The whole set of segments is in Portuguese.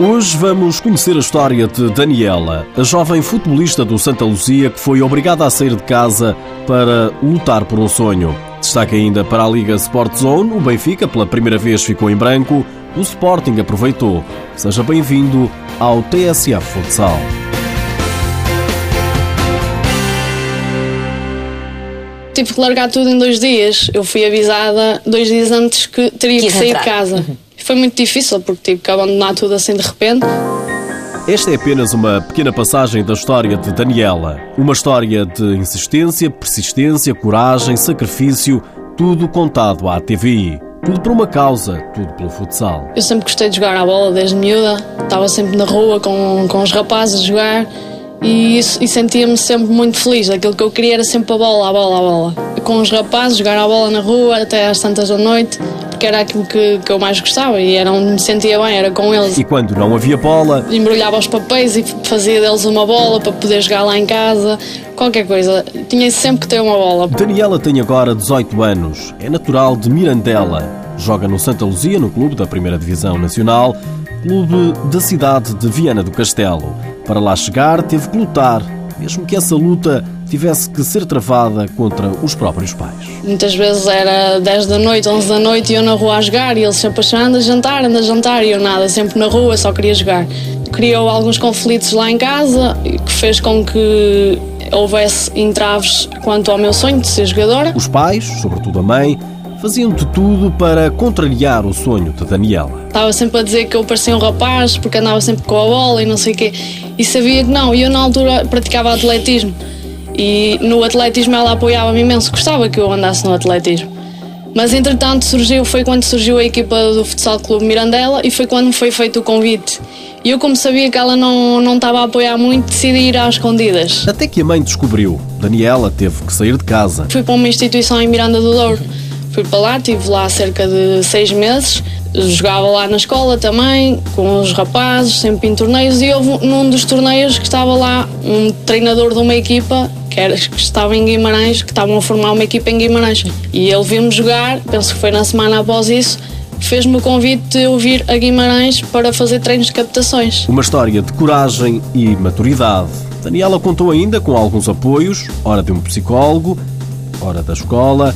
Hoje vamos conhecer a história de Daniela, a jovem futebolista do Santa Luzia que foi obrigada a sair de casa para lutar por um sonho. Destaque ainda para a Liga Sport Zone, o Benfica pela primeira vez ficou em branco, o Sporting aproveitou. Seja bem-vindo ao TSF Futsal. Tive que largar tudo em dois dias. Eu fui avisada dois dias antes que teria que sair de casa. Foi muito difícil porque tive que abandonar tudo assim de repente. Esta é apenas uma pequena passagem da história de Daniela. Uma história de insistência, persistência, coragem, sacrifício, tudo contado à TVI. Tudo por uma causa, tudo pelo futsal. Eu sempre gostei de jogar à bola desde miúda. Estava sempre na rua com, com os rapazes a jogar e, e sentia-me sempre muito feliz. Aquilo que eu queria era sempre a bola, a bola, a bola. Com os rapazes, jogar a bola na rua até às tantas da noite porque era aquilo que, que eu mais gostava e era onde me sentia bem, era com eles. E quando não havia bola? Embrulhava os papéis e fazia deles uma bola para poder jogar lá em casa, qualquer coisa. Tinha sempre que ter uma bola. Daniela tem agora 18 anos, é natural de Mirandela. Joga no Santa Luzia, no clube da Primeira Divisão Nacional, clube da cidade de Viana do Castelo. Para lá chegar, teve que lutar, mesmo que essa luta tivesse que ser travada contra os próprios pais. Muitas vezes era 10 da noite, 11 da noite e eu na rua a jogar e eles sempre achando anda a jantar, anda a jantar e eu nada, sempre na rua, só queria jogar. Criou alguns conflitos lá em casa que fez com que houvesse entraves quanto ao meu sonho de ser jogadora. Os pais, sobretudo a mãe, faziam de tudo para contrariar o sonho de Daniela. Estava sempre a dizer que eu parecia um rapaz porque andava sempre com a bola e não sei o quê. E sabia que não. E eu na altura praticava atletismo. E no atletismo ela apoiava-me imenso, gostava que eu andasse no atletismo. Mas entretanto surgiu, foi quando surgiu a equipa do Futsal Clube Mirandela e foi quando foi feito o convite. E eu, como sabia que ela não, não estava a apoiar muito, decidi ir às escondidas. Até que a mãe descobriu. Daniela teve que sair de casa. Fui para uma instituição em Miranda do Douro. Fui para lá, estive lá cerca de seis meses. Jogava lá na escola também, com os rapazes, sempre em torneios. E houve num dos torneios que estava lá um treinador de uma equipa que, era, que estava em Guimarães, que estavam a formar uma equipa em Guimarães. E ele viu-me jogar, penso que foi na semana após isso, fez-me o convite de eu vir a Guimarães para fazer treinos de captações. Uma história de coragem e maturidade. Daniela contou ainda com alguns apoios, hora de um psicólogo, hora da escola,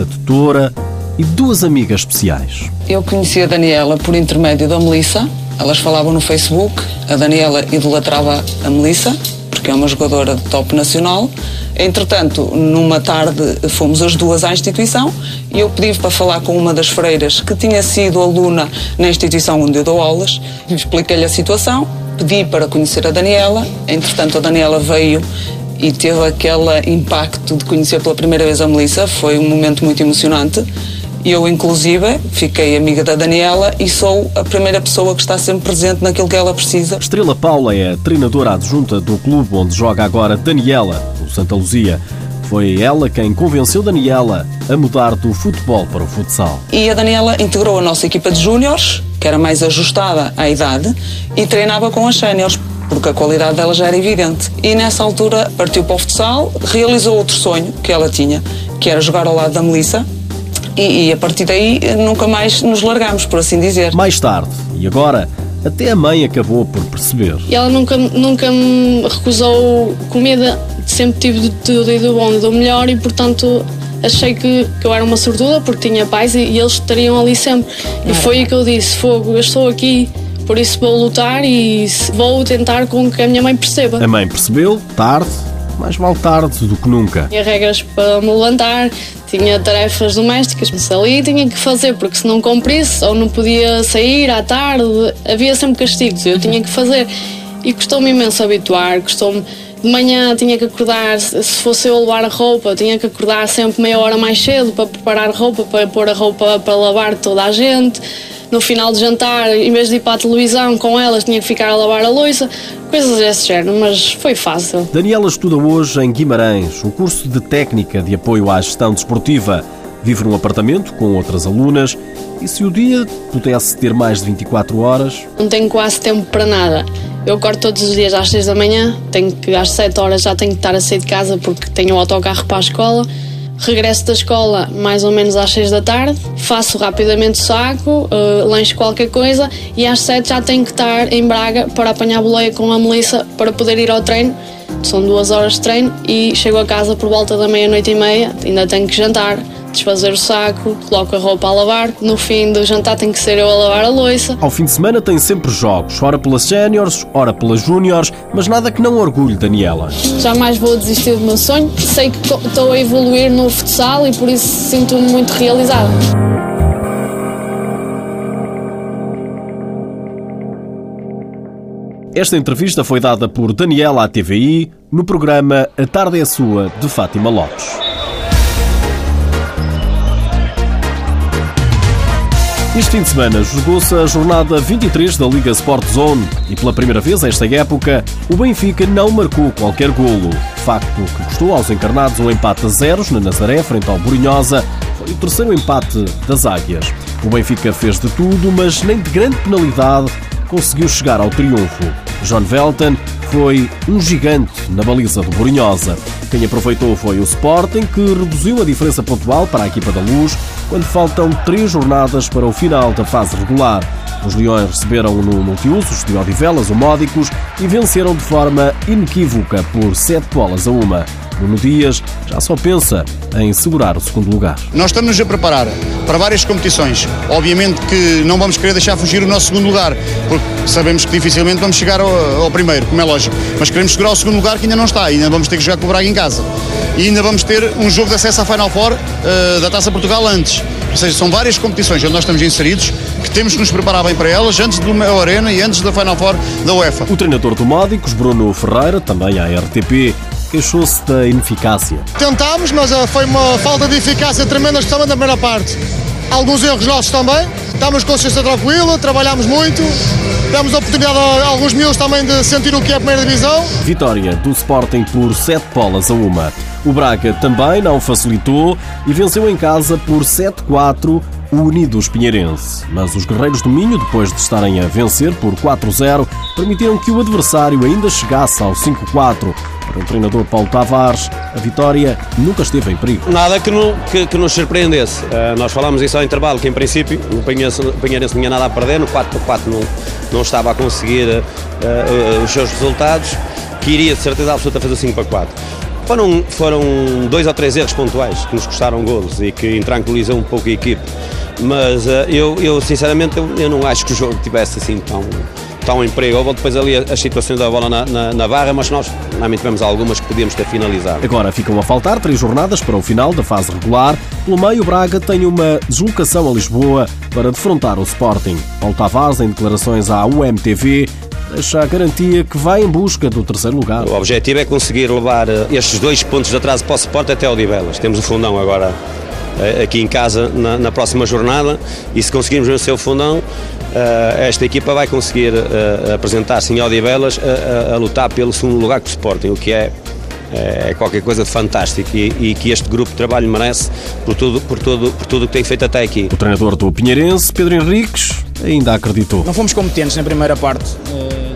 da tutora e duas amigas especiais. Eu conheci a Daniela por intermédio da Melissa. Elas falavam no Facebook. A Daniela idolatrava a Melissa porque é uma jogadora de top nacional. Entretanto, numa tarde fomos as duas à instituição e eu pedi para falar com uma das freiras que tinha sido aluna na instituição onde eu dou aulas. Expliquei-lhe a situação, pedi para conhecer a Daniela. Entretanto, a Daniela veio e teve aquele impacto de conhecer pela primeira vez a Melissa. Foi um momento muito emocionante. Eu, inclusive, fiquei amiga da Daniela e sou a primeira pessoa que está sempre presente naquilo que ela precisa. Estrela Paula é a treinadora adjunta do clube onde joga agora Daniela, no Santa Luzia. Foi ela quem convenceu Daniela a mudar do futebol para o futsal. E a Daniela integrou a nossa equipa de júniores, que era mais ajustada à idade, e treinava com as séniores, porque a qualidade dela já era evidente. E nessa altura partiu para o futsal, realizou outro sonho que ela tinha, que era jogar ao lado da Melissa, e, e, a partir daí nunca mais nos largamos, por assim dizer. Mais tarde, e agora, até a mãe acabou por perceber. E ela nunca, nunca me recusou comida, sempre tive de tudo e do bom e do melhor e, portanto, achei que, que eu era uma sortuda porque tinha pais e, e eles estariam ali sempre. E foi aí que eu disse: Fogo, eu estou aqui. Por isso vou lutar e vou tentar com que a minha mãe perceba. A mãe percebeu, tarde, mais vale tarde do que nunca. Tinha regras para me levantar, tinha tarefas domésticas, mas ali tinha que fazer, porque se não cumprisse ou não podia sair à tarde, havia sempre castigos, eu tinha que fazer. E custou-me imenso habituar, custou-me. De manhã tinha que acordar, se fosse eu levar a roupa, tinha que acordar sempre meia hora mais cedo para preparar roupa, para pôr a roupa para lavar toda a gente no final de jantar, em vez de ir para a televisão com elas, tinha que ficar a lavar a louça, coisas desse género, mas foi fácil. Daniela estuda hoje em Guimarães, um curso de técnica de apoio à gestão desportiva. Vive num apartamento com outras alunas e se o dia pudesse ter mais de 24 horas. Não tenho quase tempo para nada. Eu acordo todos os dias às 6 da manhã, tenho que às 7 horas já tenho que estar a sair de casa porque tenho o autocarro para a escola. Regresso da escola mais ou menos às 6 da tarde, faço rapidamente o saco, uh, lanche qualquer coisa e às 7 já tenho que estar em Braga para apanhar boleia com a Melissa para poder ir ao treino. São duas horas de treino e chego a casa por volta da meia-noite e meia, ainda tenho que jantar desfazer o saco, coloco a roupa a lavar. No fim do jantar tem que ser eu a lavar a louça. Ao fim de semana tem sempre jogos, ora pelas séniores, ora pelas júniores, mas nada que não orgulhe Daniela. Jamais vou desistir do meu sonho. Sei que estou a evoluir no futsal e por isso sinto-me muito realizada. Esta entrevista foi dada por Daniela à TVI no programa A Tarde é Sua, de Fátima Lopes. Este fim de semana jogou-se a jornada 23 da Liga Sport Zone e pela primeira vez esta época o Benfica não marcou qualquer golo. Facto que custou aos encarnados um empate a zeros na Nazaré frente ao Borinhosa. Foi o terceiro empate das Águias. O Benfica fez de tudo, mas nem de grande penalidade conseguiu chegar ao triunfo. John Velton foi um gigante na baliza do Borinhosa. Quem aproveitou foi o Sporting, que reduziu a diferença pontual para a equipa da Luz, quando faltam três jornadas para o final da fase regular. Os Leões receberam no multiusos de Odivelas o Módicos e venceram de forma inequívoca por sete bolas a uma. Nuno Dias já só pensa em segurar o segundo lugar. Nós estamos a preparar para várias competições. Obviamente que não vamos querer deixar fugir o nosso segundo lugar, porque sabemos que dificilmente vamos chegar ao, ao primeiro, como é lógico. Mas queremos segurar o segundo lugar que ainda não está, ainda vamos ter que jogar com o Braga em casa. E ainda vamos ter um jogo de acesso à Final Four uh, da Taça Portugal antes. Ou seja, são várias competições onde nós estamos inseridos que temos que nos preparar bem para elas antes do Mel Arena e antes da Final Four da UEFA. O treinador do Módicos, Bruno Ferreira, também à RTP, queixou-se da ineficácia. Tentámos, mas eh, foi uma falta de eficácia tremenda, especialmente na primeira parte. Alguns erros nossos também. Estamos com consciência tranquila, trabalhámos muito, demos a oportunidade a alguns miúdos também de sentir o que é a primeira divisão. Vitória do Sporting por 7 bolas a uma. O Braga também não facilitou e venceu em casa por 7-4 o Unidos Pinheirense. Mas os Guerreiros do Minho, depois de estarem a vencer por 4-0, permitiram que o adversário ainda chegasse ao 5-4. Para o treinador Paulo Tavares, a vitória nunca esteve em perigo. Nada que, no, que, que nos surpreendesse. Uh, nós falámos isso ao intervalo, que em princípio o Pinheirense não tinha nada a perder, no 4-4 não, não estava a conseguir uh, uh, os seus resultados, que iria de certeza absoluta fazer 5-4. Foram, foram dois ou três erros pontuais que nos custaram golos e que intranquilizam um pouco a equipe. Mas uh, eu, eu, sinceramente, eu, eu, não acho que o jogo tivesse assim tão, tão emprego. Houve depois ali as situações da bola na, na, na barra, mas nós também tivemos algumas que podíamos ter finalizado. Agora ficam a faltar três jornadas para o final da fase regular. Pelo meio, Braga tem uma deslocação a Lisboa para defrontar o Sporting. Paulo Tavares, em declarações à UMTV, deixa a garantia que vai em busca do terceiro lugar. O objetivo é conseguir levar eh, estes dois pontos de atraso para o Sporting até o Divelas. Temos o fundão agora aqui em casa na, na, próxima jornada e se conseguirmos vencer o fundão, eh, esta equipa vai conseguir eh, apresentar-se em Odivelas a, a, a, lutar pelo segundo lugar com o Sporting, o que é, é qualquer coisa de fantástico e, e, que este grupo de trabalho merece por tudo, por, tudo, por tudo que tem feito até aqui. O treinador do Pinheirense, Pedro Henriques, ainda acreditou. Não fomos competentes na primeira parte,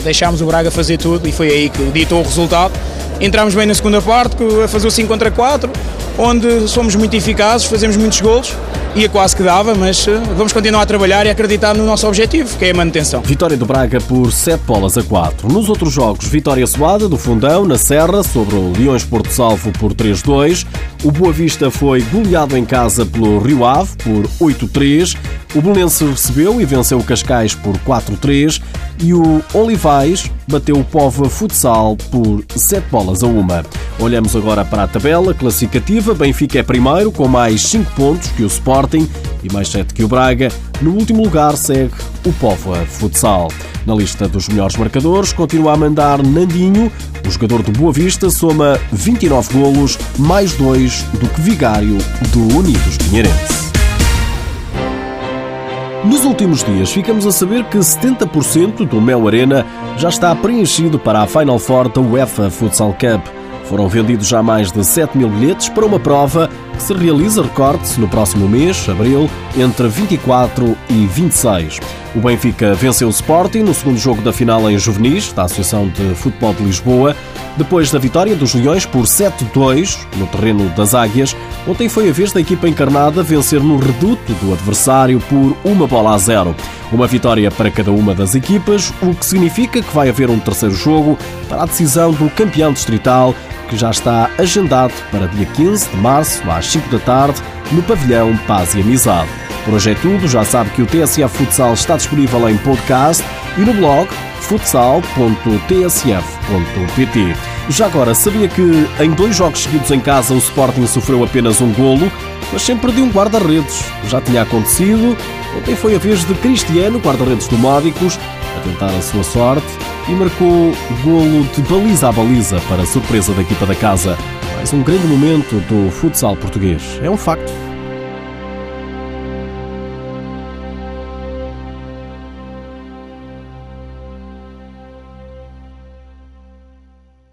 deixámos o Braga fazer tudo e foi aí que ditou o resultado. Entramos bem na segunda parte, a fazer o 5 contra 4, onde somos muito eficazes, fazemos muitos golos ia quase que dava, mas eh, vamos continuar a trabalhar e acreditar no nosso objetivo, que é a manutenção. Vitória do Braga por 7 bolas a 4. Nos outros jogos, vitória suada do Fundão na Serra sobre o Leões Porto Salvo por 3-2. O Boa Vista foi goleado em casa pelo Rio Ave por 8-3. O Belenense recebeu e venceu o Cascais por 4-3 e o Olivais bateu o Pova Futsal por 7 bolas a 1. Olhamos agora para a tabela classificativa. Benfica é primeiro com mais 5 pontos que o Sporting e mais 7 que o Braga. No último lugar segue o Pova Futsal. Na lista dos melhores marcadores continua a mandar Nandinho. O jogador do Boa Vista soma 29 golos, mais 2 do que Vigário do Unidos Pinheirense. Nos últimos dias ficamos a saber que 70% do Mel Arena já está preenchido para a Final Four da UEFA Futsal Cup. Foram vendidos já mais de 7 mil bilhetes para uma prova que se realiza, recorde-se, no próximo mês, abril, entre 24 e 26. O Benfica venceu o Sporting no segundo jogo da final em juvenis da Associação de Futebol de Lisboa Depois da vitória dos Leões por 7-2 no terreno das Águias, ontem foi a vez da equipa encarnada vencer no reduto do adversário por uma bola a zero. Uma vitória para cada uma das equipas, o que significa que vai haver um terceiro jogo para a decisão do campeão distrital, que já está agendado para dia 15 de março, às 5 da tarde, no pavilhão Paz e Amizade. Por hoje é tudo, já sabe que o TSF Futsal está disponível em podcast e no blog futsal.tsf.pt. Já agora, sabia que em dois jogos seguidos em casa o Sporting sofreu apenas um golo, mas sempre de um guarda-redes. Já tinha acontecido, ontem foi a vez de Cristiano, guarda-redes do Módicos, a tentar a sua sorte e marcou golo de baliza a baliza para a surpresa da equipa da casa. Mais um grande momento do futsal português. É um facto.